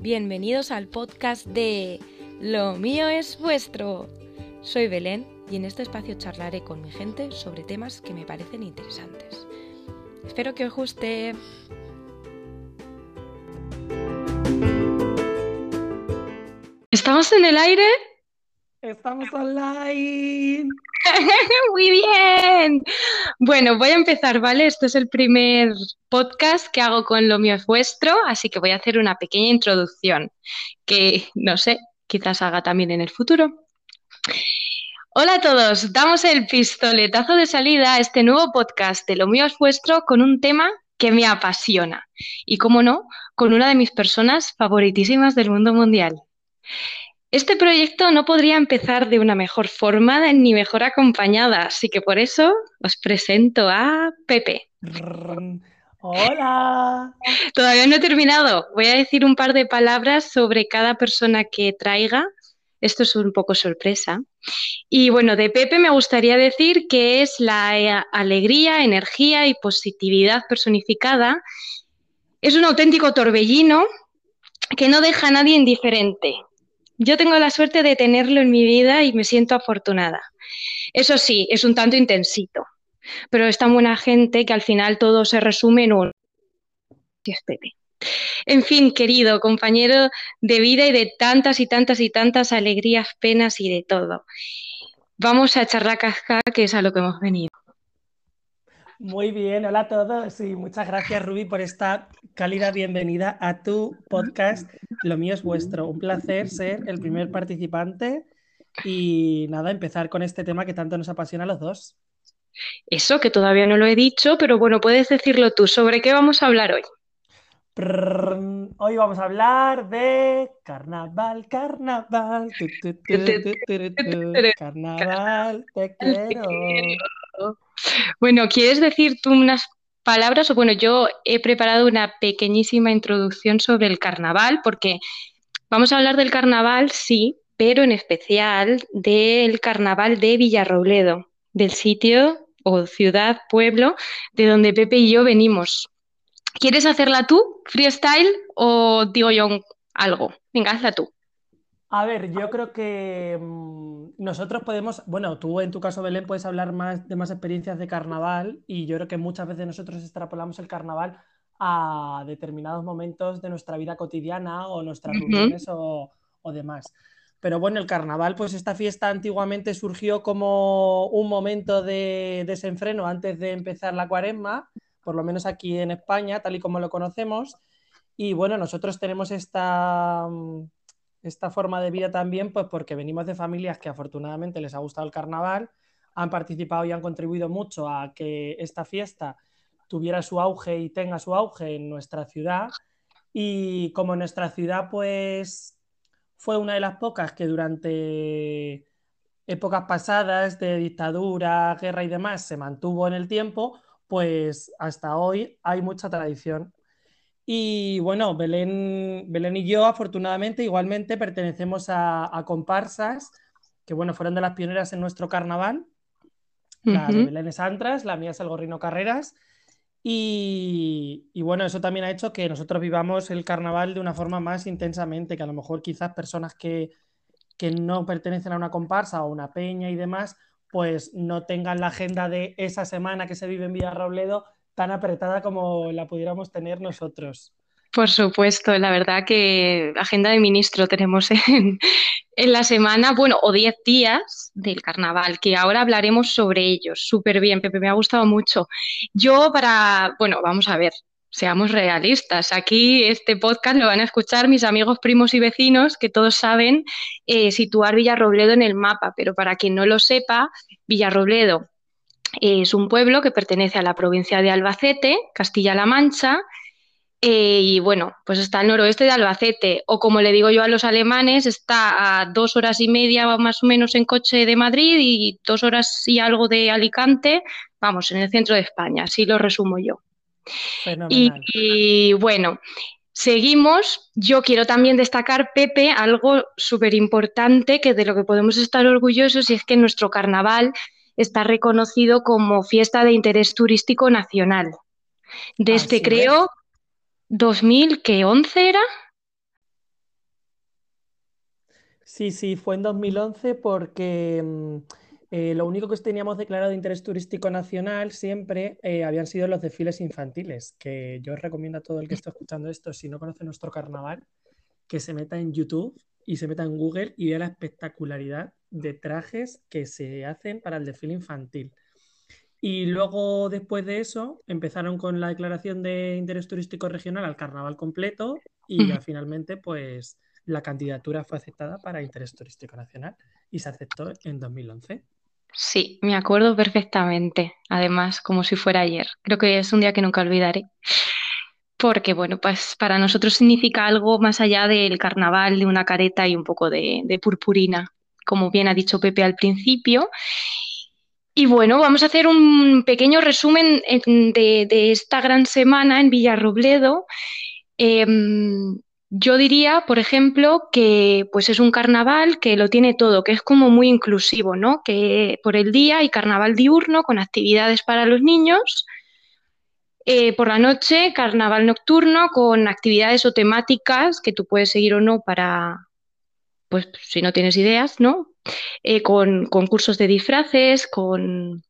bienvenidos al podcast de Lo mío es vuestro. Soy Belén y en este espacio charlaré con mi gente sobre temas que me parecen interesantes. Espero que os guste. ¿Estamos en el aire? Estamos online. Muy bien. Bueno, voy a empezar, ¿vale? Este es el primer podcast que hago con Lo mío es vuestro, así que voy a hacer una pequeña introducción que, no sé, quizás haga también en el futuro. Hola a todos, damos el pistoletazo de salida a este nuevo podcast de Lo mío es vuestro con un tema que me apasiona y, como no, con una de mis personas favoritísimas del mundo mundial. Este proyecto no podría empezar de una mejor forma ni mejor acompañada, así que por eso os presento a Pepe. Hola. Todavía no he terminado. Voy a decir un par de palabras sobre cada persona que traiga. Esto es un poco sorpresa. Y bueno, de Pepe me gustaría decir que es la alegría, energía y positividad personificada. Es un auténtico torbellino que no deja a nadie indiferente. Yo tengo la suerte de tenerlo en mi vida y me siento afortunada. Eso sí, es un tanto intensito, pero es tan buena gente que al final todo se resume en un... En fin, querido compañero de vida y de tantas y tantas y tantas alegrías, penas y de todo. Vamos a echar la casca, que es a lo que hemos venido. Muy bien, hola a todos y muchas gracias Ruby por esta cálida bienvenida a tu podcast. Lo mío es vuestro. Un placer ser el primer participante y nada, empezar con este tema que tanto nos apasiona a los dos. Eso que todavía no lo he dicho, pero bueno, puedes decirlo tú. ¿Sobre qué vamos a hablar hoy? Hoy vamos a hablar de carnaval, carnaval. carnaval, te quiero. Bueno, ¿quieres decir tú unas palabras? O bueno, yo he preparado una pequeñísima introducción sobre el carnaval, porque vamos a hablar del carnaval, sí, pero en especial del carnaval de Villarrobledo, del sitio o ciudad, pueblo, de donde Pepe y yo venimos. ¿Quieres hacerla tú, freestyle, o digo yo algo? Venga, hazla tú. A ver, yo creo que mm, nosotros podemos, bueno, tú en tu caso, Belén, puedes hablar más de más experiencias de carnaval y yo creo que muchas veces nosotros extrapolamos el carnaval a determinados momentos de nuestra vida cotidiana o nuestras reuniones o, o demás. Pero bueno, el carnaval, pues esta fiesta antiguamente surgió como un momento de desenfreno antes de empezar la cuaresma, por lo menos aquí en España, tal y como lo conocemos. Y bueno, nosotros tenemos esta, mm, esta forma de vida también, pues porque venimos de familias que afortunadamente les ha gustado el carnaval, han participado y han contribuido mucho a que esta fiesta tuviera su auge y tenga su auge en nuestra ciudad. Y como nuestra ciudad, pues fue una de las pocas que durante épocas pasadas de dictadura, guerra y demás se mantuvo en el tiempo, pues hasta hoy hay mucha tradición y bueno, Belén, Belén y yo, afortunadamente, igualmente pertenecemos a, comparsas que bueno, fueron de las pioneras en nuestro carnaval. La de Belén es Antras, la mía es el Gorrino Carreras. Y, y, bueno, eso también ha hecho que nosotros vivamos el carnaval de una forma más intensamente, que a lo mejor quizás personas que, que no pertenecen a una comparsa o una peña y demás, pues no tengan la agenda de esa semana que se vive en Villarrobledo tan apretada como la pudiéramos tener nosotros. Por supuesto, la verdad que agenda de ministro tenemos en, la semana, bueno, o 10 días del carnaval, que ahora hablaremos sobre ellos. Súper bien, Pepe, me ha gustado mucho. Yo para, bueno, vamos a ver, seamos realistas. Aquí este podcast lo van a escuchar mis amigos, primos y vecinos, que todos saben eh, situar Villarrobledo en el mapa, pero para quien no lo sepa, Villarrobledo es un pueblo que pertenece a la provincia de Albacete, Castilla-La Mancha, eh, y bueno, pues está al noroeste de Albacete, o como le digo yo a los alemanes, está a dos horas y media más o menos en coche de Madrid y dos horas y algo de Alicante, vamos, en el centro de España, así lo resumo yo. Y, y, bueno, seguimos. Yo quiero también destacar, Pepe, algo súper importante que de lo que podemos estar orgullosos y es que nuestro carnaval está reconocido como fiesta de interés turístico nacional. Desde creo 2011 era. Sí, sí, fue en 2011 porque mm, eh, lo único que teníamos declarado de interés turístico nacional siempre eh, habían sido los desfiles infantiles, que yo recomiendo a todo el que esté escuchando esto, si no conoce nuestro carnaval, que se meta en YouTube y se meta en Google y vea la espectacularidad de trajes que se hacen para el desfile infantil. Y luego, después de eso, empezaron con la declaración de interés turístico regional al carnaval completo y ya finalmente, pues la candidatura fue aceptada para interés turístico nacional y se aceptó en 2011. Sí, me acuerdo perfectamente, además, como si fuera ayer. Creo que es un día que nunca olvidaré, porque, bueno, pues para nosotros significa algo más allá del carnaval, de una careta y un poco de, purpurina, como bien ha dicho Pepe al principio. Y bueno, vamos a hacer un pequeño resumen de, esta gran semana en Villarrobledo. Em, yo diría, por ejemplo, que pues es un carnaval que lo tiene todo, que es como muy inclusivo, ¿no? Que por el día hay carnaval diurno con actividades para los niños, eh, por la noche carnaval nocturno con actividades o temáticas que tú puedes seguir o no para, pues si no tienes ideas, ¿no? Eh, con concursos de disfraces, con,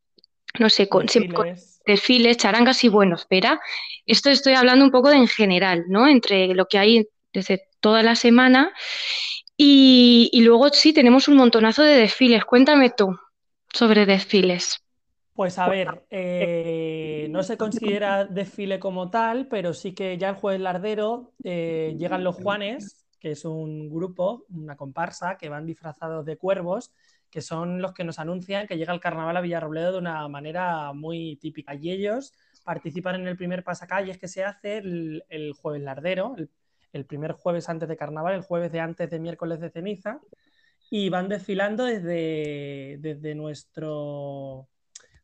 no sé, con desfiles. desfiles, charangas y bueno, espera, esto estoy hablando un poco de en general, ¿no? Entre lo que hay desde toda la semana. Y, luego sí, tenemos un montonazo de desfiles. Cuéntame tú sobre desfiles. Pues a ver, eh, no se considera desfile como tal, pero sí que ya el jueves lardero eh, llegan los Juanes, que es un grupo, una comparsa, que van disfrazados de cuervos, que son los que nos anuncian que llega el carnaval a Villarrobledo de una manera muy típica. Y ellos participan en el primer pasacalles que se hace el, jueves lardero, el el primer jueves antes de carnaval, el jueves de antes de miércoles de ceniza, y van desfilando desde, desde, nuestro,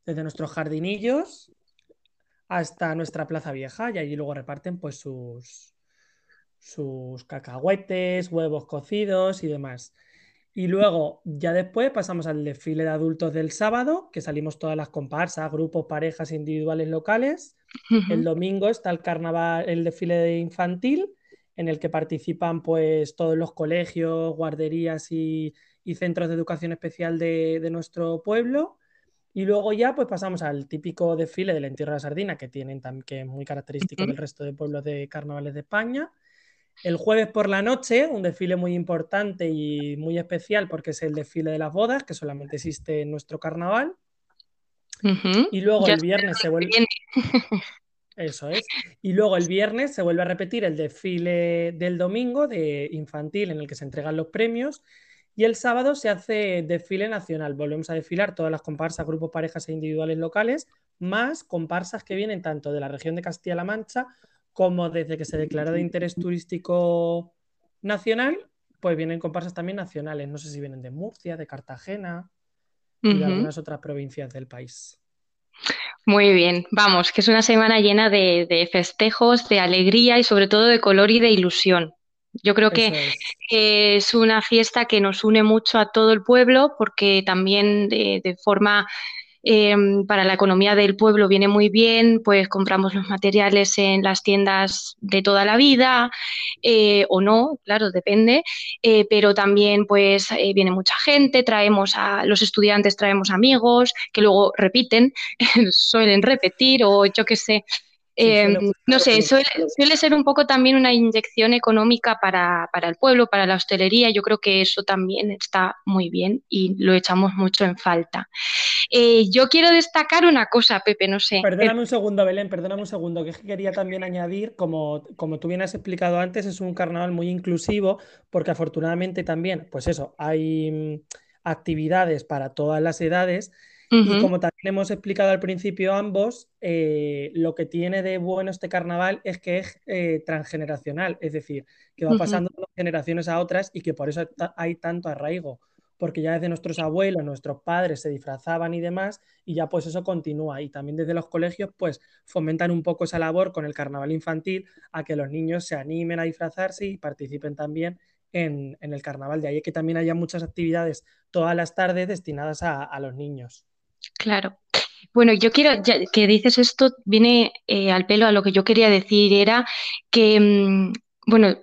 desde nuestros jardinillos hasta nuestra plaza vieja, y allí luego reparten pues sus, sus cacahuetes, huevos cocidos y demás. Y luego, ya después, pasamos al desfile de adultos del sábado, que salimos todas las comparsas, grupos, parejas individuales locales. El domingo está el carnaval, el desfile de infantil en el que participan pues todos los colegios, guarderías y, centros de educación especial de, nuestro pueblo. Y luego ya pues pasamos al típico desfile del entierro de la sardina que tienen que es muy característico del resto de pueblos de carnavales de España. El jueves por la noche, un desfile muy importante y muy especial porque es el desfile de las bodas, que solamente existe en nuestro carnaval. Y luego el viernes se vuelve. Eso es. Y luego el viernes se vuelve a repetir el desfile del domingo de infantil en el que se entregan los premios. Y el sábado se hace desfile nacional. Volvemos a desfilar todas las comparsas, grupos, parejas e individuales locales, más comparsas que vienen tanto de la región de Castilla-La Mancha como desde que se declara de interés turístico nacional, pues vienen comparsas también nacionales. No sé si vienen de Murcia, de Cartagena y de algunas otras provincias del país. Muy bien, vamos, que es una semana llena de, festejos, de alegría y sobre todo de color y de ilusión. Yo creo que es. una fiesta que nos une mucho a todo el pueblo porque también de forma Em, para la economía del pueblo viene muy bien, pues compramos los materiales en las tiendas de toda la vida eh, o no, claro, depende, eh, pero también pues eh, viene mucha gente, traemos a los estudiantes, traemos amigos que luego repiten, suelen repetir o yo qué sé. Em, no sé, suele, ser un poco también una inyección económica para, para, el pueblo, para la hostelería. Yo creo que eso también está muy bien y lo echamos mucho en falta. Eh, yo quiero destacar una cosa, Pepe, no sé. Perdóname un segundo, Belén, perdóname un segundo, que quería también añadir, como, como tú bien has explicado antes, es un carnaval muy inclusivo, porque afortunadamente también, pues eso, hay mm, actividades para todas las edades. Y como también hemos explicado al principio ambos, eh, lo que tiene de bueno este carnaval es que es eh, transgeneracional, es decir, que va pasando de generaciones a otras y que por eso hay tanto arraigo porque ya desde nuestros abuelos, nuestros padres se disfrazaban y demás, y ya pues eso continúa. Y también desde los colegios pues fomentan un poco esa labor con el carnaval infantil a que los niños se animen a disfrazarse y participen también en, el carnaval. De ahí que también haya muchas actividades todas las tardes destinadas a, los niños. Claro. Bueno, yo quiero, que dices esto, viene eh, al pelo a lo que yo quería decir, era que, mm, bueno,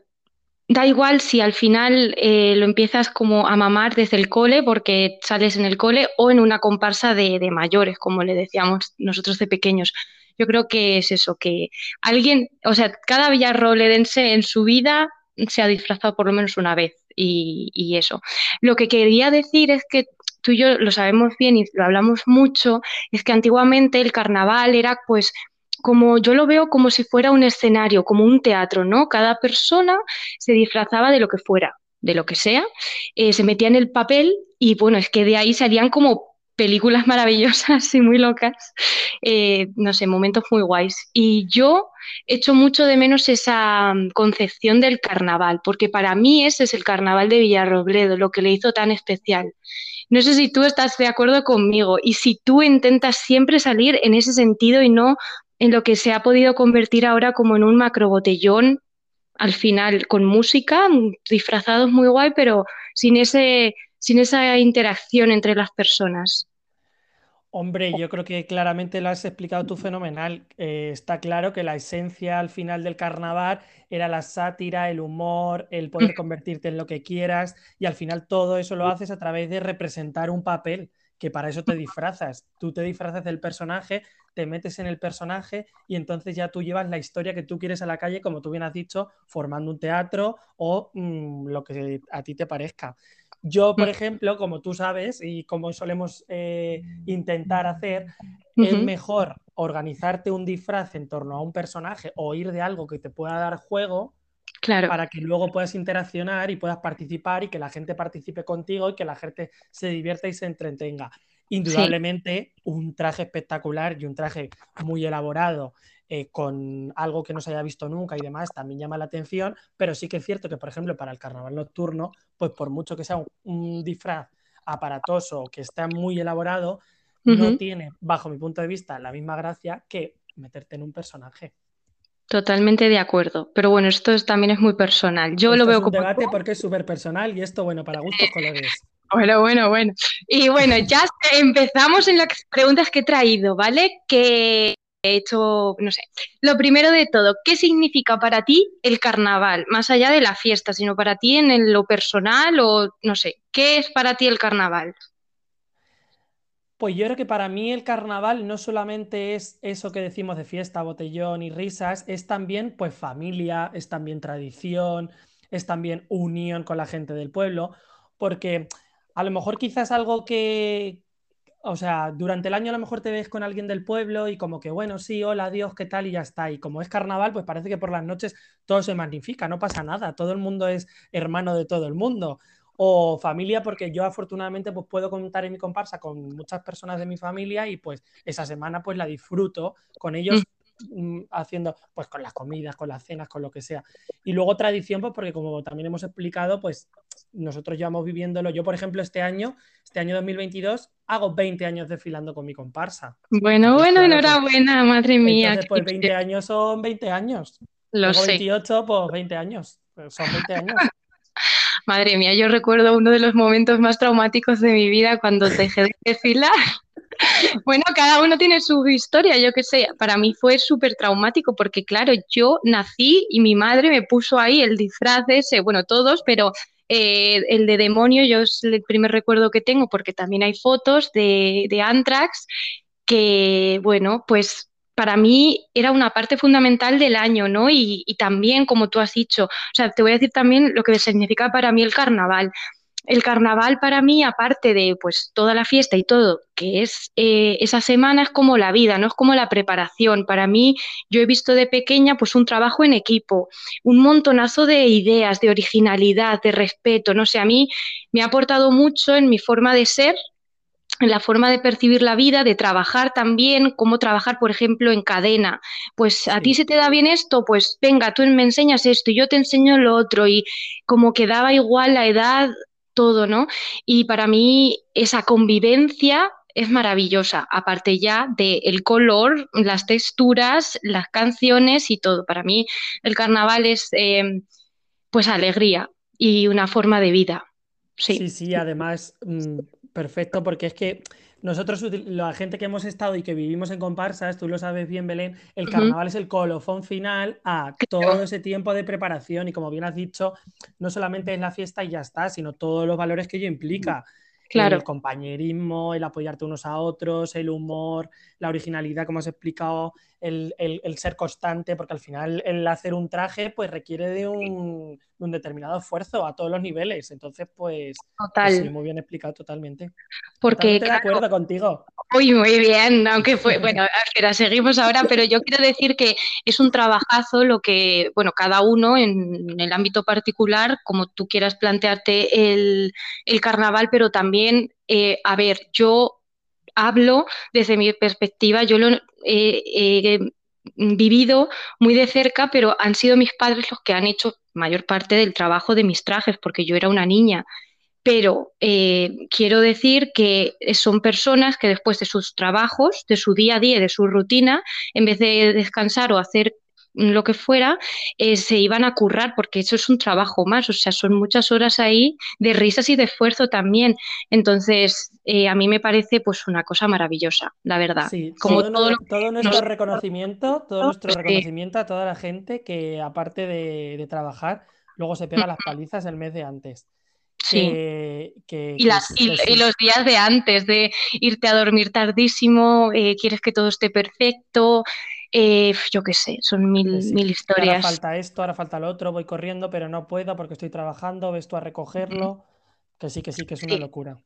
da igual si al final eh, lo empiezas como a mamar desde el cole, porque sales en el cole, o en una comparsa de, de mayores, como le decíamos nosotros de pequeños. Yo creo que es eso, que alguien, o sea, cada villarrolerense en su vida se ha disfrazado por lo menos una vez y eso. Lo que quería decir es que tú y yo lo sabemos bien y lo hablamos mucho, es que antiguamente el carnaval era pues como yo lo veo como si fuera un escenario, como un teatro, ¿no? Cada persona se disfrazaba de lo que fuera, de lo que sea, eh, se metía en el papel y bueno, es que de ahí salían como películas maravillosas y muy locas, eh, no sé, momentos muy guays. Y yo echo mucho de menos esa mm, concepción del carnaval, porque para mí ese es el carnaval de Villarrobledo, lo que le hizo tan especial. No sé si tú estás de acuerdo conmigo y si tú intentas siempre salir en ese sentido y no en lo que se ha podido convertir ahora como en un macrobotellón, al final con música, disfrazados muy guay, pero sin ese sin esa interacción entre las personas. Hombre, yo creo que claramente lo has explicado tú fenomenal. Eh, está claro que la esencia al final del carnaval era la sátira, el humor, el poder convertirte en lo que quieras y al final todo eso lo haces a través de representar un papel, que para eso te disfrazas. Tú te disfrazas del personaje, te metes en el personaje y entonces ya tú llevas la historia que tú quieres a la calle, como tú bien has dicho, formando un teatro o mm, lo que a ti te parezca. Yo, por mm. ejemplo, como tú sabes y como solemos eh, intentar hacer, es mejor organizarte un disfraz en torno a un personaje o ir de algo que te pueda dar juego claro. para que luego puedas interaccionar y puedas participar y que la gente participe contigo y que la gente se divierta y se entretenga. Indudablemente, un traje espectacular y un traje muy elaborado eh, con algo que no se haya visto nunca y demás, también llama la atención, pero sí que es cierto que, por ejemplo, para el carnaval nocturno, pues por mucho que sea un, disfraz aparatoso, que está muy elaborado, no tiene, bajo mi punto de vista, la misma gracia que meterte en un personaje. Totalmente de acuerdo, pero bueno, esto también es muy personal. Yo lo veo es un debate porque es súper personal y esto, bueno, para gustos colores. Bueno, bueno, bueno. Y bueno, ya empezamos en las preguntas que he traído, ¿vale? Que he hecho, no sé, lo primero de todo, ¿qué significa para ti el carnaval? Más allá de la fiesta, sino para ti en lo personal o no sé, ¿qué es para ti el carnaval? Pues yo creo que para mí el carnaval no solamente es eso que decimos de fiesta, botellón y risas, es también pues familia, es también tradición, es también unión con la gente del pueblo, porque a lo mejor quizás algo que, o sea, durante el año a lo mejor te ves con alguien del pueblo y como que, bueno, sí, hola, Dios, ¿qué tal? Y ya está. Y como es carnaval, pues parece que por las noches todo se magnifica, no pasa nada, todo el mundo es hermano de todo el mundo. O familia, porque yo afortunadamente pues puedo contar en mi comparsa con muchas personas de mi familia y pues esa semana pues la disfruto con ellos mm. Haciendo, pues con las comidas, con las cenas, con lo que sea. Y luego tradición, pues porque como también hemos explicado, pues nosotros llevamos viviéndolo. Yo, por ejemplo, este año, este año 2022, hago 20 años desfilando con mi comparsa. Bueno, bueno, enhorabuena, madre mía. Entonces, pues 20 años son 20 años. Lo sé. 28, pues 20 años. Pues, son 20 años. Madre mía, yo recuerdo uno de los momentos más traumáticos de mi vida cuando dejé de desfilar bueno, cada uno tiene su historia, yo qué sé. Para mí fue súper traumático porque, claro, yo nací y mi madre me puso ahí el disfraz ese, bueno, todos, pero eh, el de demonio yo es el primer recuerdo que tengo porque también hay fotos de, de Antrax que, bueno, pues para mí era una parte fundamental del año, ¿no? Y, y, también, como tú has dicho, o sea, te voy a decir también lo que significa para mí el carnaval el carnaval para mí, aparte de pues toda la fiesta y todo, que es eh, esa semana es como la vida, no es como la preparación. Para mí, yo he visto de pequeña pues un trabajo en equipo, un montonazo de ideas, de originalidad, de respeto. No sé, a mí me ha aportado mucho en mi forma de ser, en la forma de percibir la vida, de trabajar también, cómo trabajar, por ejemplo, en cadena. Pues a ti se te da bien esto, pues venga, tú me enseñas esto y yo te enseño lo otro. Y como que daba igual la edad, todo, ¿no? Y para mí esa convivencia es maravillosa, aparte ya del color, las texturas, las canciones y todo. Para mí el carnaval es em, pues alegría y una forma de vida. Sí, sí, sí además, mm, perfecto, porque es que nosotros, la gente que hemos estado y que vivimos en comparsas, tú lo sabes bien, Belén, el carnaval es el colofón final a todo ese tiempo de preparación y como bien has dicho, no solamente es la fiesta y ya está, sino todos los valores que ello implica. Claro. El compañerismo, el apoyarte unos a otros, el humor, la originalidad, como has explicado, el, ser constante, porque al final el hacer un traje pues requiere de un, determinado esfuerzo a todos los niveles. Entonces, pues, pues Total. muy bien explicado totalmente. Porque, de acuerdo contigo. Muy, muy bien, aunque fue, bueno, espera, seguimos ahora, pero yo quiero decir que es un trabajazo lo que, bueno, cada uno en, el ámbito particular, como tú quieras plantearte el, carnaval, pero también, eh, a ver, yo hablo desde mi perspectiva, yo lo he vivido muy de cerca, pero han sido mis padres los que han hecho mayor parte del trabajo de mis trajes, porque yo era una niña. Pero eh, quiero decir que son personas que después de sus trabajos, de su día a día, de su rutina, en vez de descansar o hacer lo que fuera, eh, se iban a currar, porque eso es un trabajo más, o sea, son muchas horas ahí de risas y de esfuerzo también. Entonces, eh, a mí me parece pues una cosa maravillosa, la verdad. Sí, Como todo, nuestro reconocimiento, todo nuestro reconocimiento a toda la gente que aparte de, trabajar, luego se pega las palizas el mes de antes. Sí. y, las, y, los días de antes, de irte a dormir tardísimo, eh, quieres que todo esté perfecto, eh, yo qué sé, son mil, mil historias. Ahora falta esto, ahora falta lo otro, voy corriendo, pero no puedo porque estoy trabajando, ves tú a recogerlo, que sí, que sí, que es una locura.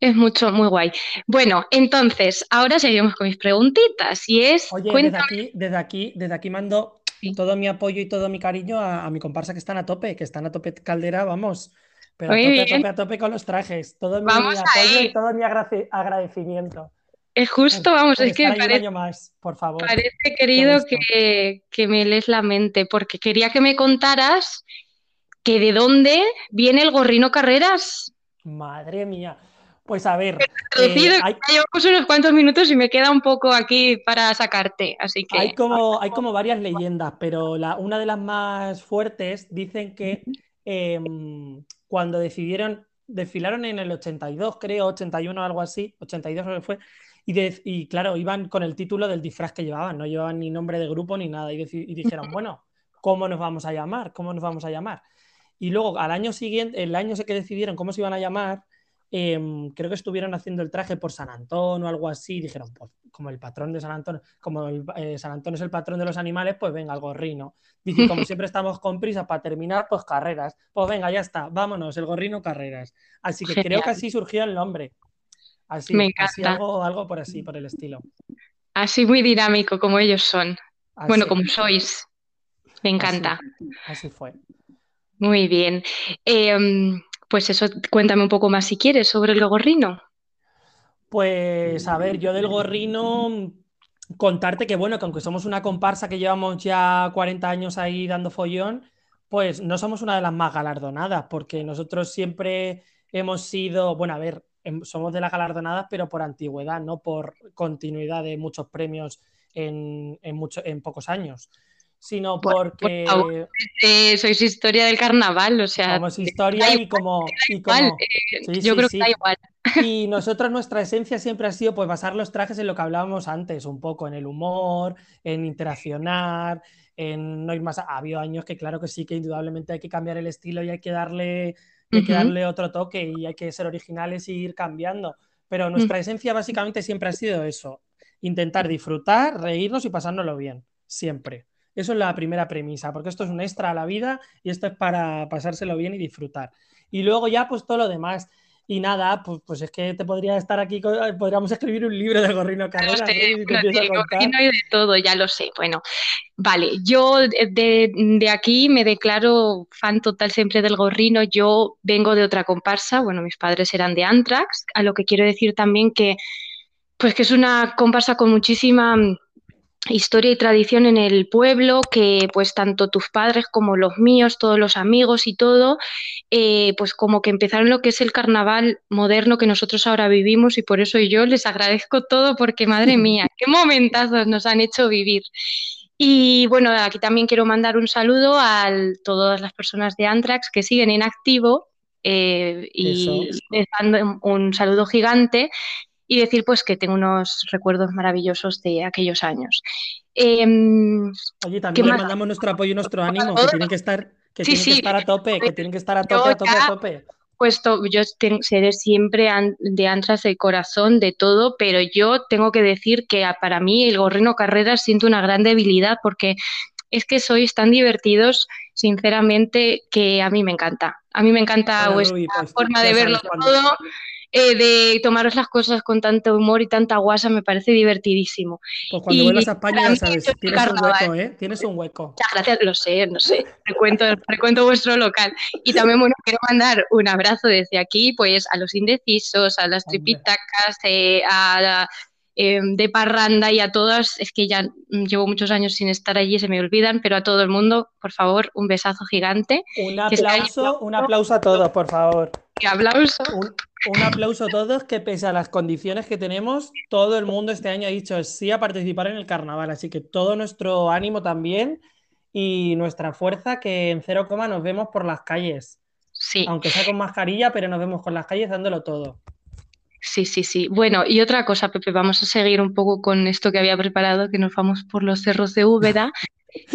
Es mucho, muy guay. Bueno, entonces, ahora seguimos con mis preguntitas. Y es. Oye, desde aquí, desde aquí, desde aquí mando todo mi apoyo y todo mi cariño a, mi comparsa que están a tope, que están a tope caldera, vamos. Pero a tope, a tope, a tope, con los trajes. Todo mi apoyo y todo mi agradecimiento. Es justo, vamos, es que parece, más, por favor. parece querido que, me lees la mente, porque quería que me contaras que de dónde viene el gorrino Carreras. Madre mía. Pues a ver. Eh, llevamos unos cuantos minutos y me queda un poco aquí para sacarte, así que. Hay como, hay como varias leyendas, pero la, una de las más fuertes dicen que em, cuando decidieron, desfilaron en el 82, creo, 81 algo así, 82 creo que fue, y, claro, iban con el título del disfraz que llevaban, no llevaban ni nombre de grupo ni nada. Y, dijeron, bueno, ¿cómo nos vamos a llamar? ¿Cómo nos vamos a llamar? Y luego, al año siguiente, el año que decidieron cómo se iban a llamar, em, creo que estuvieron haciendo el traje por San Antón o algo así. Y dijeron, pues como el patrón de San Antón, como eh, San Antón es el patrón de los animales, pues venga, el gorrino. Dice, como siempre estamos con prisa para terminar, pues carreras. Pues venga, ya está, vámonos, el gorrino carreras. Así que creo que así surgió el nombre. Así, Me encanta. algo, por así, por el estilo. Así muy dinámico como ellos son. Bueno, como sois. Me encanta. Así, fue. Muy bien. Em, pues eso, cuéntame un poco más si quieres sobre el gorrino. Pues a ver, yo del gorrino contarte que bueno, que aunque somos una comparsa que llevamos ya 40 años ahí dando follón, pues no somos una de las más galardonadas, porque nosotros siempre hemos sido, bueno, a ver, somos de las galardonadas, pero por antigüedad, no por continuidad de muchos premios en, en pocos años, sino porque... sois historia del carnaval, o sea... Somos historia y como... Eh, yo creo que da igual. Y nosotros nuestra esencia siempre ha sido pues basar los trajes en lo que hablábamos antes, un poco en el humor, en interaccionar, en no ir más... Ha habido años que claro que sí, que indudablemente hay que cambiar el estilo y hay que darle hay que darle otro toque y hay que ser originales y ir cambiando. Pero mm. nuestra esencia básicamente siempre ha sido eso, intentar disfrutar, reírnos y pasárnoslo bien, siempre. Eso es la primera premisa, porque esto es un extra a la vida y esto es para pasárselo bien y disfrutar. Y luego ya pues todo lo demás. Y nada, pues, pues, es que te podría estar aquí, podríamos escribir un libro de Gorrino Carrera. de Gorrino y de todo, ya lo sé. Bueno, vale, yo de, aquí me declaro fan total siempre del Gorrino. Yo vengo de otra comparsa, bueno, mis padres eran de Antrax, a lo que quiero decir también que, pues que es una comparsa con muchísima historia y tradición en el pueblo que pues tanto tus padres como los míos, todos los amigos y todo, eh, pues como que empezaron lo que es el carnaval moderno que nosotros ahora vivimos y por eso yo les agradezco todo porque madre mía, qué momentazos nos han hecho vivir. Y bueno, aquí también quiero mandar un saludo a todas las personas de Antrax que siguen en activo eh, y les mando un saludo gigante y decir pues que tengo unos recuerdos maravillosos de aquellos años. Em, Oye, también le mandamos nuestro apoyo y nuestro ánimo, que tienen que estar, que tienen que estar a tope, que tienen que estar a tope, a tope, a tope puesto, yo seré siempre de antras de corazón, de todo, pero yo tengo que decir que para mí el Gorrino Carreras siento una gran debilidad porque es que sois tan divertidos, sinceramente, que a mí me encanta. A mí me encanta vuestra pues, forma de verlo todo. Eh, de tomaros las cosas con tanto humor y tanta guasa me parece divertidísimo. Pues cuando vuelvas a España ya sabes, tienes un hueco, ¿eh? Tienes un hueco. Muchas gracias, lo sé, no sé, frecuento, frecuento vuestro local. Y también, bueno, quiero mandar un abrazo desde aquí, pues a los indecisos, a las tripitacas, eh, a Em, de parranda y a todas, es que ya llevo muchos años sin estar allí, se me olvidan, pero a todo el mundo, por favor, un besazo gigante. Un aplauso, un aplauso a todos, por favor. Un aplauso. Un, aplauso a todos, que pese a las condiciones que tenemos, todo el mundo este año ha dicho sí a participar en el carnaval, así que todo nuestro ánimo también y nuestra fuerza, que en cero coma nos vemos por las calles. Sí. Aunque sea con mascarilla, pero nos vemos con las calles dándolo todo. Sí, sí, sí. Bueno, y otra cosa, Pepe, vamos a seguir un poco con esto que había preparado, que nos vamos por los cerros de Úbeda.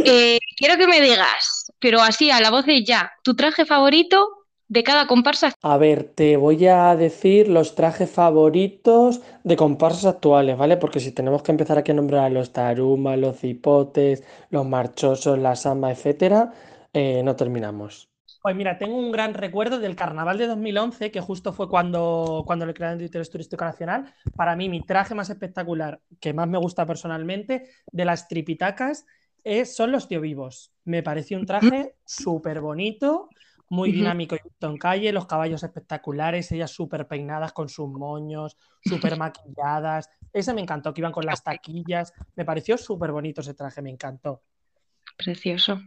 Eh, quiero que me digas, pero así a la voz de ya, tu traje favorito de cada comparsa. A ver, te voy a decir los trajes favoritos de comparsas actuales, ¿vale? Porque si tenemos que empezar aquí a nombrar a los tarumas, los cipotes, los marchosos, la samba, etcétera, eh, no terminamos. Pues mira, tengo un gran recuerdo del carnaval de 2011, que justo fue cuando, cuando le crearon el interés turístico nacional. Para mí, mi traje más espectacular, que más me gusta personalmente, de las tripitacas, es, son los tío vivos. Me pareció un traje súper bonito, muy dinámico y en calle, los caballos espectaculares, ellas súper peinadas con sus moños, súper maquilladas. Ese me encantó, que iban con las taquillas. Me pareció súper bonito ese traje, me encantó. Precioso.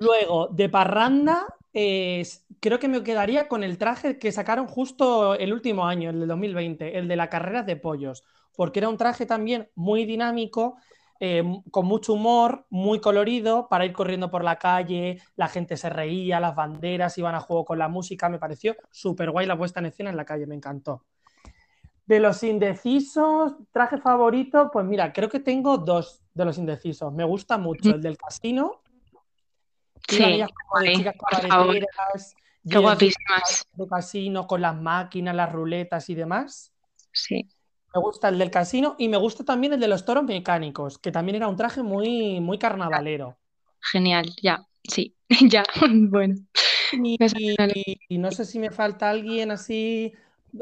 Luego, de parranda, creo que me quedaría con el traje que sacaron justo el último año, el de 2020, el de la carrera de pollos, porque era un traje también muy dinámico, eh, con mucho humor, muy colorido, para ir corriendo por la calle, la gente se reía, las banderas iban a juego con la música, me pareció súper guay la puesta en escena en la calle, me encantó. De los indecisos, traje favorito, pues mira, creo que tengo dos de los indecisos. Me gusta mucho el del casino Sí, Qué guapísimas. De casino con las máquinas, las ruletas y demás. Sí. Me gusta el del casino y me gusta también el de los toros mecánicos, que también era un traje muy, muy carnavalero. Genial, ya, sí, ya, bueno. Y, no sé si me falta alguien así,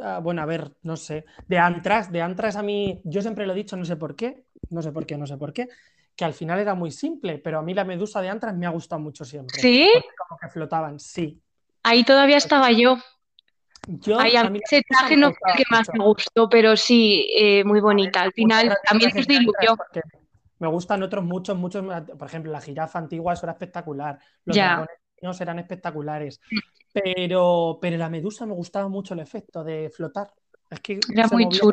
ah, bueno, a ver, no sé, de Antras, de Antras a mí, yo siempre lo he dicho, no sé por qué, no sé por qué, no sé por qué, que al final era muy simple, pero a mí la medusa de Antras me ha gustado mucho siempre. ¿Sí? Como que flotaban, sí. Ahí todavía estaba yo. Yo, Ay, a mí ese traje no fue el que más me gustó, pero sí, eh, muy bonita. Al final también se diluyó. Me gustan otros muchos, muchos. Por ejemplo, la jirafa antigua, eso era espectacular. Los dragones eran espectaculares. Pero, pero la medusa me gustaba mucho el efecto de flotar. Es que era muy chulo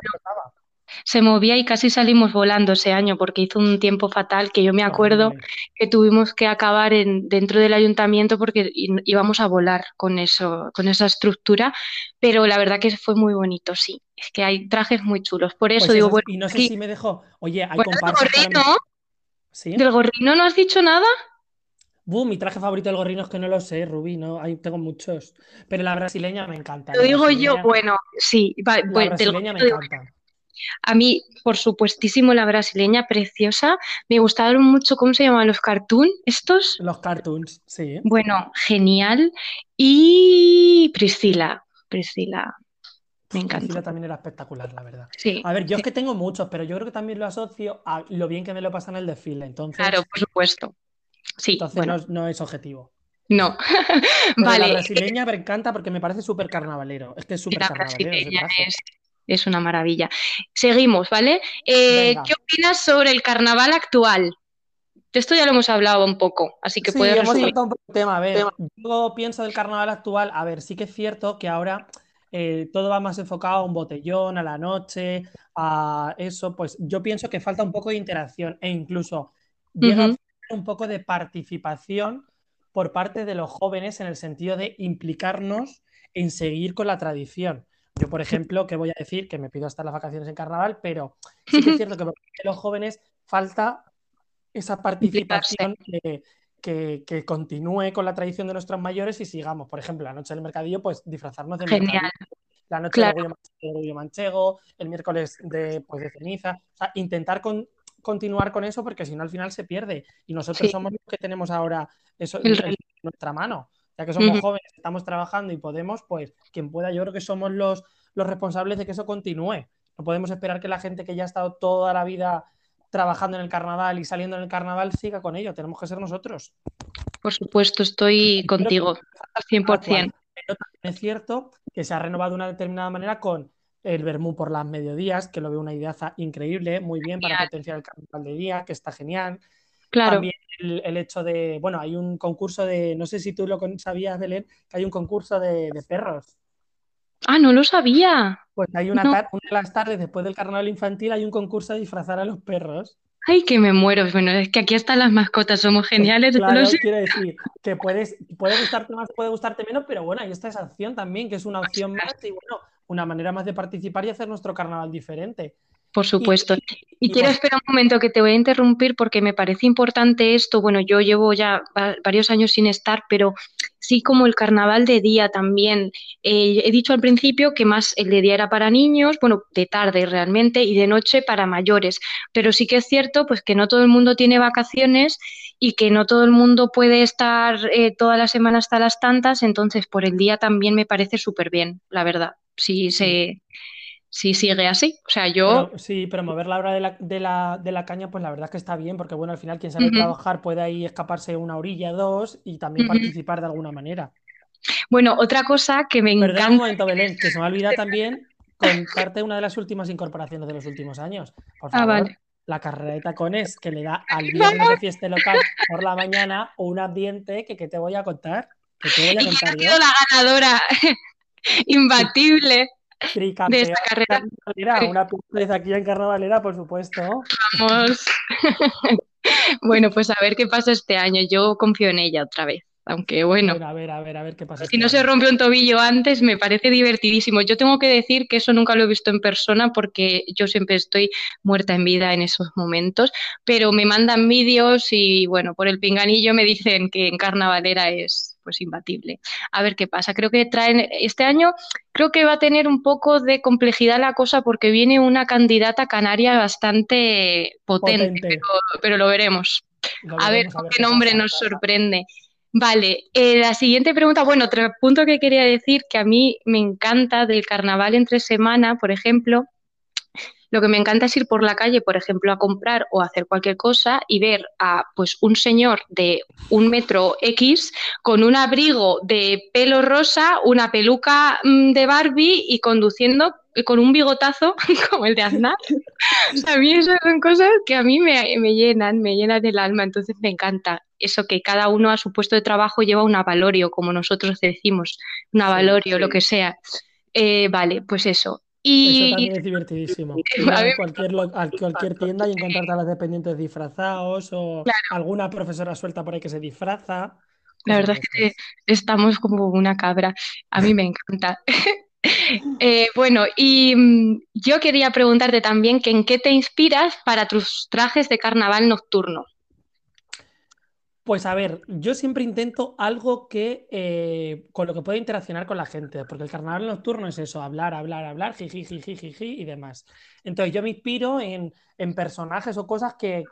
se movía y casi salimos volando ese año porque hizo un tiempo fatal que yo me acuerdo que tuvimos que acabar en, dentro del ayuntamiento porque íbamos a volar con eso, con esa estructura, pero la verdad que fue muy bonito, sí. Es que hay trajes muy chulos. Por eso pues digo, bueno, y no sé si me dejó. Oye, hay bueno, gorrino, ¿Sí? ¿Del gorrino no has dicho nada? mi traje favorito del gorrino es que no lo sé, Rubí, no, tengo muchos. Pero la brasileña me encanta. Lo digo yo, bueno, sí, la brasileña me encanta. A mí, por supuestísimo, la brasileña preciosa. Me gustaron mucho, ¿cómo se llaman los cartoons estos? Los cartoons, sí. Bueno, genial. Y Priscila, Priscila. Me encanta. Priscila también era espectacular, la verdad. Sí. A ver, yo es que tengo muchos, pero yo creo que también lo asocio a lo bien que me lo pasa en el desfile. Entonces, claro, por supuesto. Sí. Entonces no, es objetivo. No. vale. La brasileña me encanta porque me parece súper carnavalero. Es que es súper carnavalero. Brasileña es es una maravilla. Seguimos, ¿vale? Eh, ¿Qué opinas sobre el carnaval actual? De esto ya lo hemos hablado un poco, así que sí, puedes hemos un tema. A ver, yo pienso del carnaval actual, a ver, sí que es cierto que ahora eh, todo va más enfocado a un botellón, a la noche, a eso, pues yo pienso que falta un poco de interacción e incluso llega un poco de participación por parte de los jóvenes en el sentido de implicarnos en seguir con la tradición. Yo, por ejemplo, que voy a decir que me pido hasta las vacaciones en carnaval, pero sí que es cierto que para los jóvenes falta esa participación que, que, continúe con la tradición de nuestros mayores y sigamos. Por ejemplo, la noche del mercadillo, pues disfrazarnos de Genial. la noche del orgullo manchego, el miércoles de, pues, de ceniza. O sea, intentar con, continuar con eso porque si no al final se pierde. Y nosotros somos los que tenemos ahora eso en nuestra mano. Ya que somos jóvenes, estamos trabajando y podemos, pues quien pueda, yo creo que somos los, los responsables de que eso continúe. No podemos esperar que la gente que ya ha estado toda la vida trabajando en el carnaval y saliendo en el carnaval siga con ello. Tenemos que ser nosotros. Por supuesto, estoy contigo al 100%. Pero es cierto que se ha renovado de una determinada manera con el Bermú por las mediodías, que lo veo una idea increíble, muy bien para potenciar el carnaval de día, que está genial. Claro. También el, hecho de, bueno, hay un concurso de, no sé si tú lo sabías, Belén, que hay un concurso de, perros. Ah, no lo sabía. Pues hay una, una de las tardes después del carnaval infantil hay un concurso de disfrazar a los perros. Ay, que me muero. Bueno, es que aquí están las mascotas, somos geniales. Claro, quiero decir que puedes, puede gustarte más, puede gustarte menos, pero bueno, hay esta esa opción también, que es una opción más y bueno, una manera más de participar y hacer nuestro carnaval diferente. Por supuesto. Y, quiero esperar un momento que te voy a interrumpir porque me parece importante esto. Bueno, yo llevo ya varios años sin estar, pero sí como el carnaval de día también. Eh, he dicho al principio que más el de día era para niños, bueno, de tarde realmente, y de noche para mayores. Pero sí que es cierto pues que no todo el mundo tiene vacaciones y que no todo el mundo puede estar eh, toda la semana hasta las tantas, entonces por el día también me parece súper bien, la verdad. Sí, se si sigue así. O sea, yo. sí, pero mover la hora de la, de, la, de la, caña, pues la verdad que está bien, porque bueno, al final quien sabe trabajar puede ahí escaparse una orilla, dos y también participar de alguna manera. Bueno, otra cosa que me encanta. un momento, Belén, que se me ha olvidado también contarte una de las últimas incorporaciones de los últimos años. Por ah, favor, la carrera de tacones que le da al viernes de fiesta local por la mañana un ambiente que, que te voy a contar. Que te voy a contar yo. la ganadora imbatible de esta carrera. Una desde aquí en Carnavalera, por supuesto. Vamos. bueno, pues a ver qué pasa este año. Yo confío en ella otra vez. Aunque bueno, a ver, a ver, a ver qué pasa. Si no este se rompe un tobillo antes, me parece divertidísimo. Yo tengo que decir que eso nunca lo he visto en persona porque yo siempre estoy muerta en vida en esos momentos, pero me mandan vídeos y bueno, por el pinganillo me dicen que en carnavalera es pues imbatible. A ver qué pasa. Creo que traen este año, creo que va a tener un poco de complejidad la cosa porque viene una candidata canaria bastante potente, Pero, lo veremos. a ver qué nombre nos sorprende. Vale, eh, la siguiente pregunta, bueno, otro punto que quería decir que a mí me encanta del carnaval entre semana, por ejemplo, lo que me encanta es ir por la calle, por ejemplo, a comprar o a hacer cualquier cosa y ver a pues un señor de un metro X con un abrigo de pelo rosa, una peluca mm, de Barbie y conduciendo con un bigotazo como el de Aznar. a mí esas son cosas que a mí me, llenan, me llenan el alma, entonces me encanta eso que cada uno a su puesto de trabajo lleva una valorio, como nosotros decimos, una valorio, lo que sea. Eh, vale, pues eso. Eso también es divertidísimo. Ir a cualquier, cualquier tienda y encontrarte a los dependientes disfrazados o alguna profesora suelta por ahí que se disfraza. La verdad es que estamos como una cabra. A mí me encanta. Eh, bueno, y mm, yo quería preguntarte también que en qué te inspiras para tus trajes de carnaval nocturno. Pues a ver, yo siempre intento algo que eh, con lo que pueda interaccionar con la gente, porque el carnaval nocturno es eso, hablar, hablar, hablar, jiji, jiji, jiji y demás. Entonces yo me inspiro en, personajes o cosas que,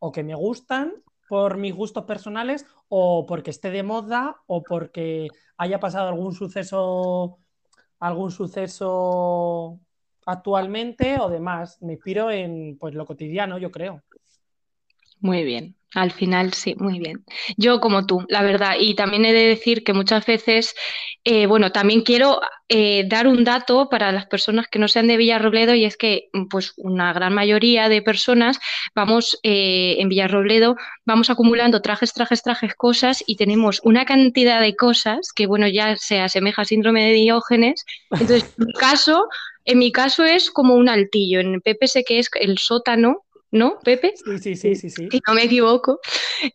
o que me gustan por mis gustos personales o porque esté de moda o porque haya pasado algún suceso, algún suceso actualmente o demás. Me inspiro en pues lo cotidiano, yo creo. Muy bien. Al final, sí, muy bien. Yo como tú, la verdad. Y también he de decir que muchas veces, eh, bueno, también quiero eh, dar un dato para las personas que no sean de Villarrobledo y es que, pues, una gran mayoría de personas vamos eh, en Villarrobledo, vamos acumulando trajes, trajes, trajes, cosas y tenemos una cantidad de cosas que, bueno, ya se asemeja al síndrome de Diógenes. Entonces, en mi caso, en mi caso es como un altillo. En Pepe sé que es el sótano ¿no, Pepe? Sí, sí, sí, sí, sí. Si no me equivoco.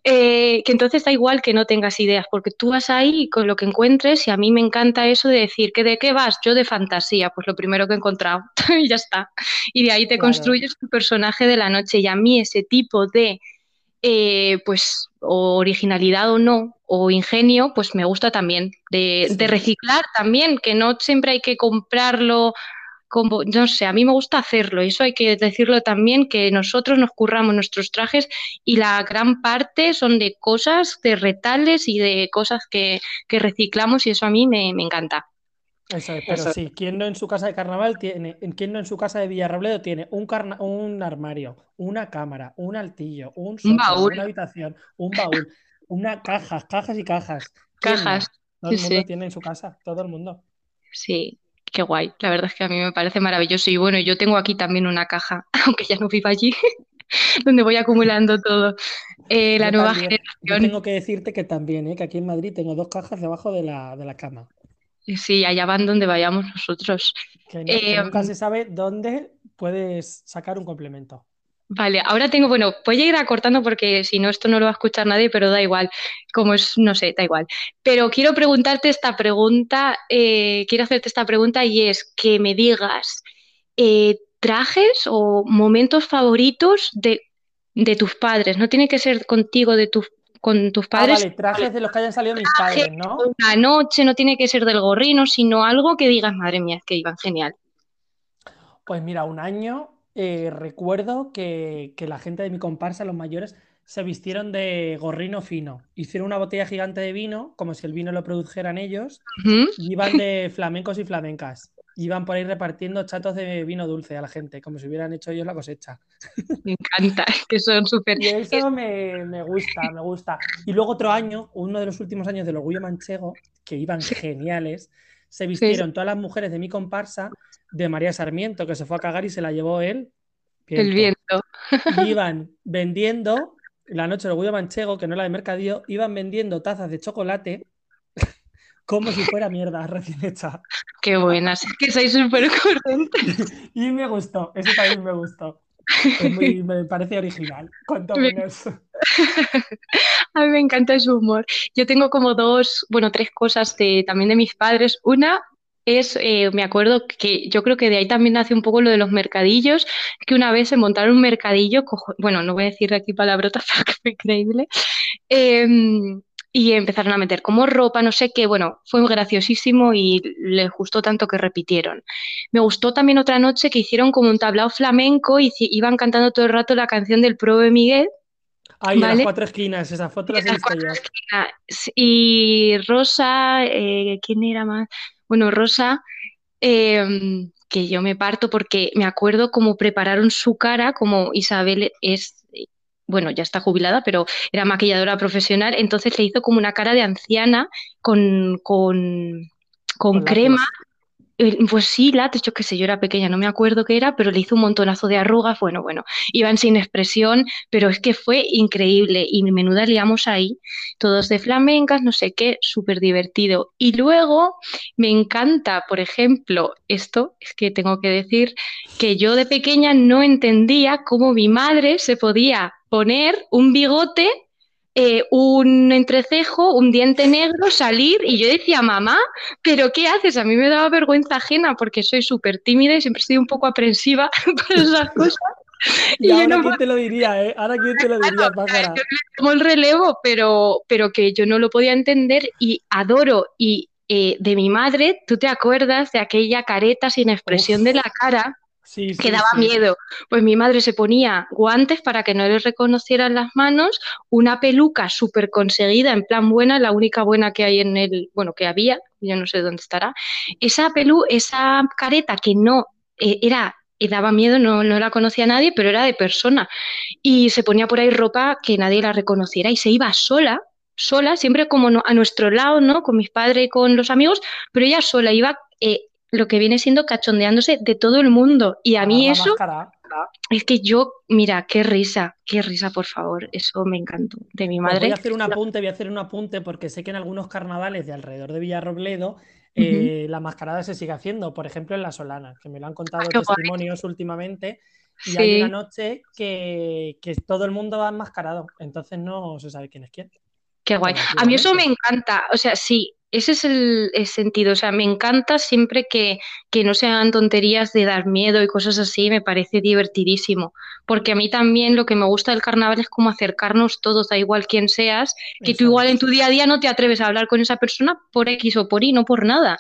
Eh, que entonces da igual que no tengas ideas, porque tú vas ahí con lo que encuentres y a mí me encanta eso de decir que de qué vas, yo de fantasía, pues lo primero que he encontrado y ya está. Y de ahí te construyes tu personaje de la noche y a mí ese tipo de, eh, pues, originalidad o no, o ingenio, pues me gusta también, de, de reciclar también, que no siempre hay que comprarlo como, no sé, a mí me gusta hacerlo, y eso hay que decirlo también, que nosotros nos curramos nuestros trajes y la gran parte son de cosas, de retales y de cosas que, reciclamos y eso a mí me, encanta. Eso es, pero sí, ¿quién no en su casa de carnaval tiene, quién no en su casa de Villarrobledo tiene un, un armario, una cámara, un altillo, un, baúl. una habitación, un baúl, una cajas, cajas y cajas? Cajas. Todo el mundo tiene en su casa, todo el mundo. Sí, qué guay. La verdad es que a mí me parece maravilloso. Y bueno, yo tengo aquí también una caja, aunque ya no viva allí, donde voy acumulando todo. Eh, la nueva generación. Yo tengo que decirte que también, ¿eh? que aquí en Madrid tengo dos cajas debajo de la, de la cama. Sí, allá van donde vayamos nosotros. Que, nunca se sabe dónde puedes sacar un complemento. Vale, ahora tengo, bueno, voy a ir acortando porque si no, esto no lo va a escuchar nadie, pero da igual, como es, no sé, da igual. Pero quiero preguntarte esta pregunta, eh, quiero hacerte esta pregunta y es que me digas eh, trajes o momentos favoritos de, tus padres. No tiene que ser contigo, de tus con tus ah, padres. vale, trajes de los que hayan salido mis padres, ¿no? Una noche, no tiene que ser del gorrino, sino algo que digas, madre mía, que iban genial. Pues mira, un año eh, recuerdo que, la gente de mi comparsa, los mayores, se vistieron de gorrino fino. Hicieron una botella gigante de vino, como si el vino lo produjeran ellos, y iban de flamencos y flamencas. Iban por ahí repartiendo chatos de vino dulce a la gente, como si hubieran hecho ellos la cosecha. Me encanta, que son súper... Y eso me, me, gusta, me gusta. Y luego otro año, uno de los últimos años del Orgullo Manchego, que iban geniales, se vistieron todas las mujeres de mi comparsa de María Sarmiento, que se fue a cagar y se la llevó él. El viento. iban vendiendo, la noche del orgullo manchego, que no la de mercadillo, iban vendiendo tazas de chocolate como si fuera mierda recién hecha. Qué buenas, es que sois súper corrientes. y me gustó, eso también me gustó. me parece original, cuanto menos. A mí me encanta su humor. Yo tengo como dos, bueno, tres cosas de, también de mis padres. Una es, eh, me acuerdo que yo creo que de ahí también nace un poco lo de los mercadillos, que una vez se montaron un mercadillo, bueno, no voy a decir aquí palabrotas porque fue increíble, em, y empezaron a meter como ropa, no sé qué, bueno, fue graciosísimo y les gustó tanto que repitieron. Me gustó también otra noche que hicieron como un tablao flamenco y iban cantando todo el rato la canción del de Miguel. Ay, las cuatro esquinas, esa foto las visto yo. Y Rosa, eh, ¿quién era más? Bueno, Rosa, em, que yo me parto porque me acuerdo cómo prepararon su cara, como Isabel es, bueno, ya está jubilada, pero era maquilladora profesional, entonces le hizo como una cara de anciana con, con, con crema pues sí, látex, yo qué sé, yo era pequeña, no me acuerdo qué era, pero le hizo un montonazo de arrugas, bueno, bueno, iban sin expresión, pero es que fue increíble y menuda liamos ahí, todos de flamencas, no sé qué, súper divertido. Y luego me encanta, por ejemplo, esto, es que tengo que decir que yo de pequeña no entendía cómo mi madre se podía poner un bigote eh, un entrecejo, un diente negro, salir y yo decía, mamá, ¿pero qué haces? A mí me daba vergüenza ajena porque soy súper tímida y siempre estoy un poco aprensiva por esas cosas. Y, ahora quién te lo diría, ¿eh? Ahora quién te lo diría, pájara. Yo tomo el relevo, pero, pero que yo no lo podía entender y adoro y eh, de mi madre, ¿tú te acuerdas de aquella careta sin expresión de la cara? Que daba miedo. Pues mi madre se ponía guantes para que no le reconocieran las manos, una peluca súper conseguida, en plan buena, la única buena que hay en el, bueno, que había, yo no sé dónde estará. Esa pelu, esa careta que no eh, era y daba miedo, no, no la conocía nadie, pero era de persona. Y se ponía por ahí ropa que nadie la reconociera y se iba sola, sola, siempre como a nuestro lado, ¿no? Con mis padres y con los amigos, pero ella sola iba eh, lo que viene siendo cachondeándose de todo el mundo. Y a mí eso es que yo, mira, qué risa, qué risa, por favor. Eso me encantó de mi pues madre. voy a hacer un apunte, voy a hacer un apunte porque sé que en algunos carnavales de alrededor de Villarrobledo eh, la mascarada se sigue haciendo, por ejemplo en La Solana, que me lo han contado testimonios últimamente. y hay una noche que, que todo el mundo va enmascarado, entonces no se sabe quién es quién. Qué guay. A mí eso me encanta. O sea, sí, ese es el, sentido. O sea, me encanta siempre que, que, no sean tonterías de dar miedo y cosas así. Me parece divertidísimo. Porque a mí también lo que me gusta del carnaval es como acercarnos todos, da igual quién seas, que tú igual en tu día a día no te atreves a hablar con esa persona por X o por Y, no por nada.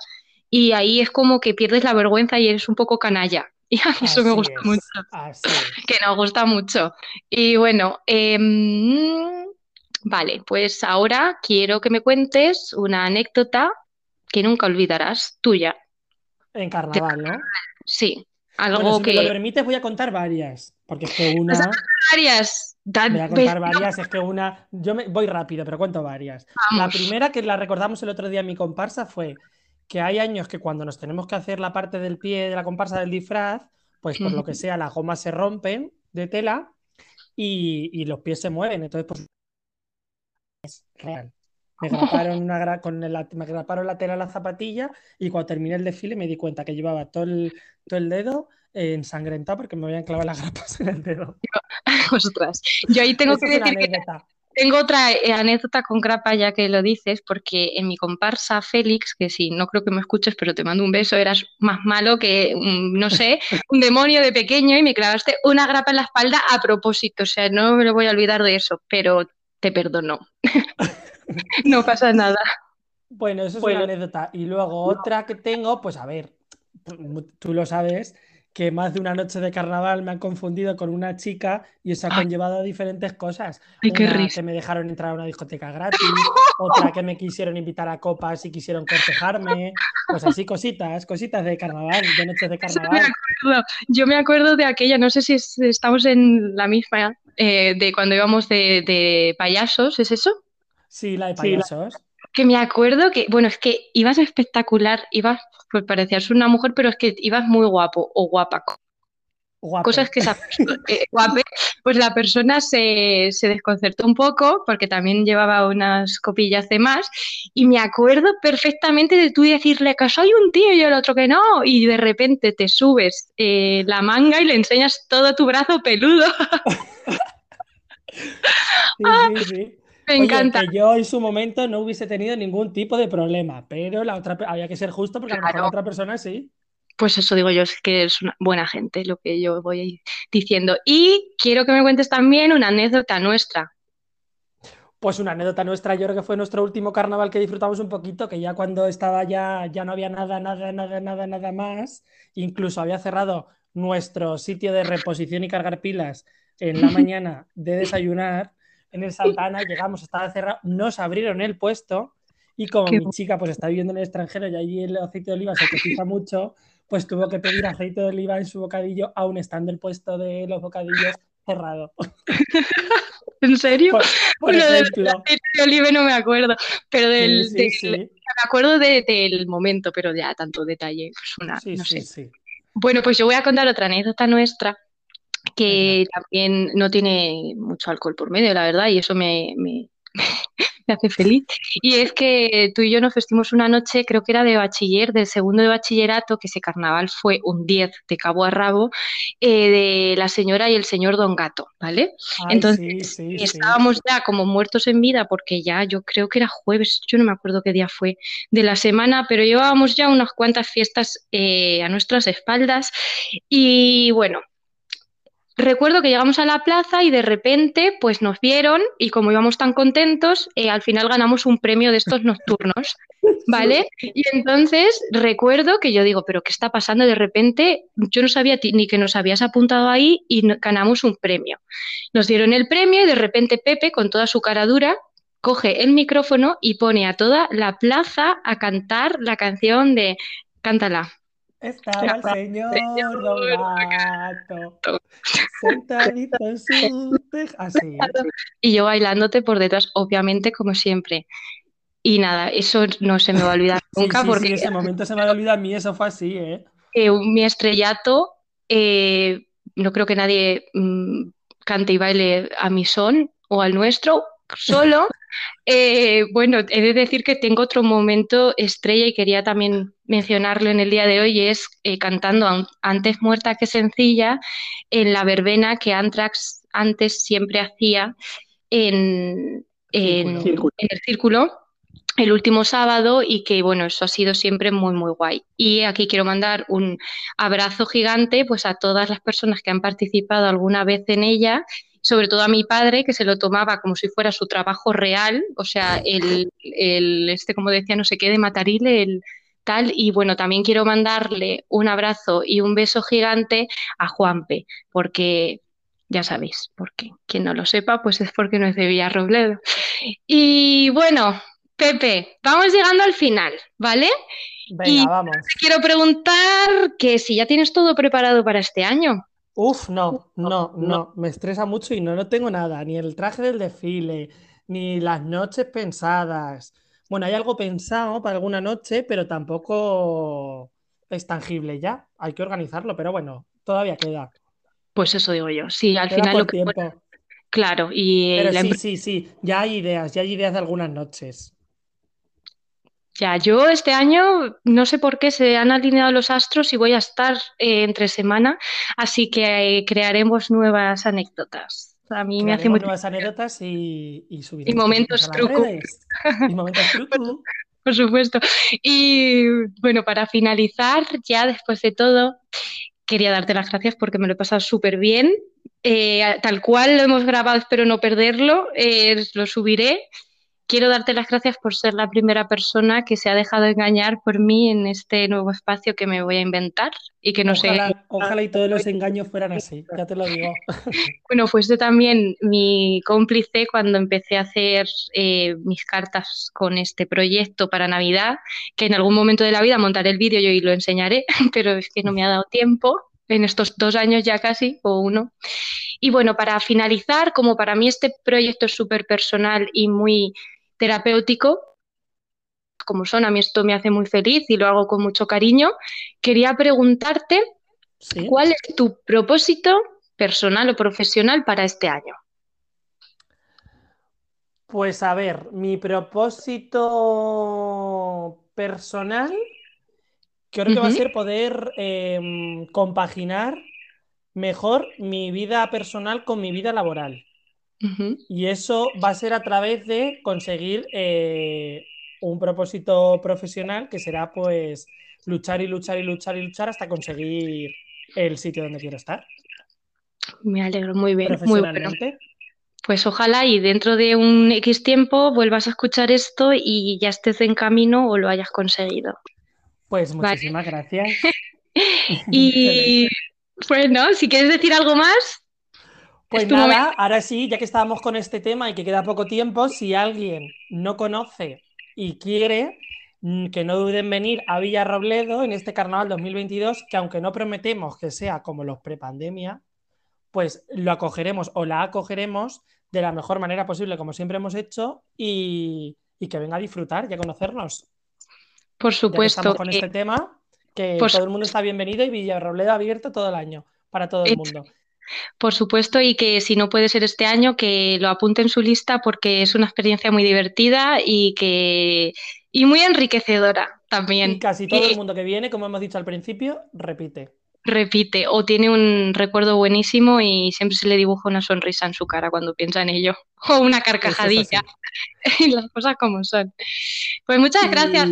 Y ahí es como que pierdes la vergüenza y eres un poco canalla. Y a mí eso me gusta mucho. Que nos gusta mucho. Y bueno, eh, Vale, pues ahora quiero que me cuentes una anécdota que nunca olvidarás, tuya. En carnaval, ¿no? Sí, algo si que. Me lo permites, voy a contar varias. Porque es que una. Varias. voy a contar varias, es que una. Yo me... voy rápido, pero cuento varias. La primera que la recordamos el otro día en mi comparsa fue que hay años que cuando nos tenemos que hacer la parte del pie de la comparsa del disfraz, pues por lo que sea, las gomas se rompen de tela y, y los pies se mueven. Entonces, pues es real. Me graparon, una con la, me graparon la tela a la zapatilla y cuando terminé el desfile me di cuenta que llevaba todo el, todo el dedo ensangrentado porque me habían clavado las grapas en el dedo. Ostras, yo ahí tengo que decir que tengo otra eh, anécdota con grapa ya que lo dices, porque en mi comparsa Félix, que sí, no creo que me escuches, pero te mando un beso, eras más malo que, no sé, un demonio de pequeño y me clavaste una grapa en la espalda a propósito, o sea, no me lo voy a olvidar de eso, pero te perdono. no pasa nada. Bueno, eso es una anécdota. Y luego otra que tengo, pues a ver, tú lo sabes, que más de una noche de carnaval me han confundido con una chica y eso ha conllevado a diferentes cosas. una que me dejaron entrar a una discoteca gratis, otra que me quisieron invitar a copas y quisieron cortejarme, pues así cositas, cositas de carnaval, de noches de carnaval. Yo me acuerdo de aquella, no sé si estamos en la misma, eh, de cuando íbamos de, payasos, ¿es eso? Sí, la de payasos. Que me acuerdo que, bueno, es que ibas espectacular, ibas, pues parecías una mujer, pero es que ibas muy guapo o guapa. Cosas que esa eh, pues la persona se, desconcertó un poco porque también llevaba unas copillas de más y me acuerdo perfectamente de tú decirle que soy un tío y el otro que no y de repente te subes eh, la manga y le enseñas todo tu brazo peludo. Ah, me encanta. yo en su momento no hubiese tenido ningún tipo de problema, pero la otra había que ser justo porque a lo mejor la otra persona sí pues eso digo yo, es que es una buena gente lo que yo voy diciendo. Y quiero que me cuentes también una anécdota nuestra. Pues una anécdota nuestra, yo creo que fue nuestro último carnaval que disfrutamos un poquito, que ya cuando estaba ya, ya no había nada, nada, nada, nada, nada más. Incluso había cerrado nuestro sitio de reposición y cargar pilas en la mañana de desayunar en el Santana. Llegamos, estaba cerrado, nos abrieron el puesto y como mi chica pues está viviendo en el extranjero y allí el aceite de oliva se cotiza mucho, pues tuvo que pedir aceite de oliva en su bocadillo, aún estando el puesto de los bocadillos cerrado. ¿En serio? Por, aceite de oliva no me acuerdo, pero del, me acuerdo del momento, pero ya tanto detalle, pues no sé. Bueno, pues yo voy a contar otra anécdota nuestra que también no tiene mucho alcohol por medio, la verdad, y eso me, me hace feliz. Y es que tú y yo nos vestimos una noche, creo que era de bachiller, del segundo de bachillerato, que ese carnaval fue un 10 de cabo a rabo, eh, de la señora y el señor Don Gato, ¿vale? Entonces estábamos ya como muertos en vida, porque ya yo creo que era jueves, yo no me acuerdo qué día fue de la semana, pero llevábamos ya unas cuantas fiestas eh, a nuestras espaldas. Y bueno, Recuerdo que llegamos a la plaza y de repente pues nos vieron y como íbamos tan contentos, eh, al final ganamos un premio de estos nocturnos, ¿vale? Y entonces recuerdo que yo digo, pero ¿qué está pasando? De repente yo no sabía ni que nos habías apuntado ahí y ganamos un premio. Nos dieron el premio y de repente Pepe, con toda su cara dura, coge el micrófono y pone a toda la plaza a cantar la canción de Cántala. Estaba el señor Don Gato sentadito en su así. Y yo bailándote por detrás, obviamente, como siempre. Y nada, eso no se me va a olvidar nunca porque... Sí, ese momento se me va a olvidar a mí, eso fue así, ¿eh? mi estrellato, eh, no creo que nadie mm, cante y baile a mi son o al nuestro, solo. Eh, bueno, he de decir que tengo otro momento estrella y quería también mencionarlo en el día de hoy, es eh, cantando Antes muerta que sencilla en la verbena que Antrax antes siempre hacía en, en el círculo el último sábado y que bueno, eso ha sido siempre muy muy guay. Y aquí quiero mandar un abrazo gigante pues a todas las personas que han participado alguna vez en ella, sobre todo a mi padre que se lo tomaba como si fuera su trabajo real, o sea, el, el este como decía, no sé qué de Matarile, el tal y bueno, también quiero mandarle un abrazo y un beso gigante a Juanpe, porque ya sabéis, porque quien no lo sepa, pues es porque no es de Villarrobledo. Y bueno, Pepe, vamos llegando al final, ¿vale? Venga, vamos. quiero preguntar que si ya tienes todo preparado para este año. Uf, no, no, no, me estresa mucho y no, no tengo nada, ni el traje del desfile, ni las noches pensadas. Bueno, hay algo pensado para alguna noche, pero tampoco es tangible ya. Hay que organizarlo, pero bueno, todavía queda. Pues eso digo yo. Sí, al final lo que. Claro, y. Pero sí, sí, sí. Ya hay ideas, ya hay ideas de algunas noches. Ya, yo este año no sé por qué se han alineado los astros y voy a estar eh, entre semana, así que eh, crearemos nuevas anécdotas. A mí me hace muy nuevas anécdotas y, y Y momentos truco. Y momentos truco. por supuesto. Y bueno, para finalizar, ya después de todo, quería darte las gracias porque me lo he pasado súper bien. Eh, tal cual lo hemos grabado, espero no perderlo, lo subiré quiero darte las gracias por ser la primera persona que se ha dejado engañar por mí en este nuevo espacio que me voy a inventar y que no ojalá, sé. Ojalá y todos los engaños fueran así, ya te lo digo. bueno, pues yo también mi cómplice cuando empecé a hacer eh, mis cartas con este proyecto para Navidad, que en algún momento de la vida montaré el vídeo y lo enseñaré, pero es que no me ha dado tiempo en estos dos años ya casi, o uno. Y bueno, para finalizar, como para mí este proyecto es súper personal y muy terapéutico, como son, a mí esto me hace muy feliz y lo hago con mucho cariño, quería preguntarte cuál es tu propósito personal o profesional para este año. Pues a ver, mi propósito personal creo que va a ser poder em, compaginar mejor mi vida personal con mi vida laboral. Y eso va a ser a través de conseguir eh, un propósito profesional que será pues luchar y luchar y luchar y luchar hasta conseguir el sitio donde quiero estar. Me alegro muy bien. Muy bueno. Pues ojalá y dentro de un X tiempo vuelvas a escuchar esto y ya estés en camino o lo hayas conseguido. Pues muchísimas gracias. y bueno, si quieres decir algo más. Pues nada, ahora sí, ya que estábamos con este tema y que queda poco tiempo, si alguien no conoce y quiere, mm, que no duden en venir a Villarrobledo en este carnaval 2022, que aunque no prometemos que sea como los prepandemia, pues lo acogeremos o la acogeremos de la mejor manera posible, como siempre hemos hecho, y, que venga a disfrutar y a conocernos. Por supuesto. estamos con este tema, que todo el mundo está bienvenido y Villarrobledo abierto todo el año, para todo el mundo. Por supuesto, y que si no puede ser este año, que lo apunte en su lista porque es una experiencia muy divertida y que y muy enriquecedora también. Y casi todo el mundo que viene, como hemos dicho al principio, repite. Repite o tiene un recuerdo buenísimo y siempre se le dibuja una sonrisa en su cara cuando piensa en ello o una carcajadilla. y las cosas como son. Pues muchas gracias.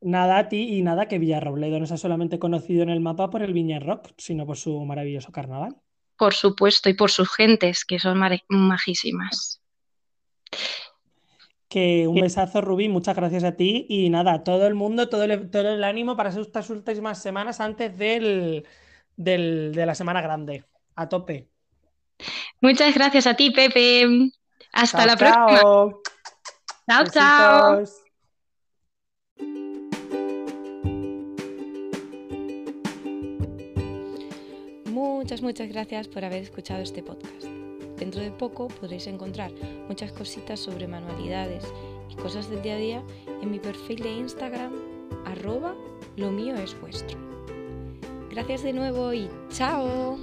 Nada a ti y nada que Villarrobledo no sea solamente conocido en el mapa por el Viña Rock, sino por su maravilloso carnaval por supuesto, y por sus gentes, que son majísimas. Que un besazo, Rubí, muchas gracias a ti. Y nada, todo el mundo, todo el, todo el ánimo para estas últimas semanas antes del, de la semana grande. A tope. Muchas gracias a ti, Pepe. Hasta la próxima. Chao, chao. Muchas, muchas gracias por haber escuchado este podcast. Dentro de poco podréis encontrar muchas cositas sobre manualidades y cosas del día a día en mi perfil de Instagram, arroba lo mío es vuestro. Gracias de nuevo y chao.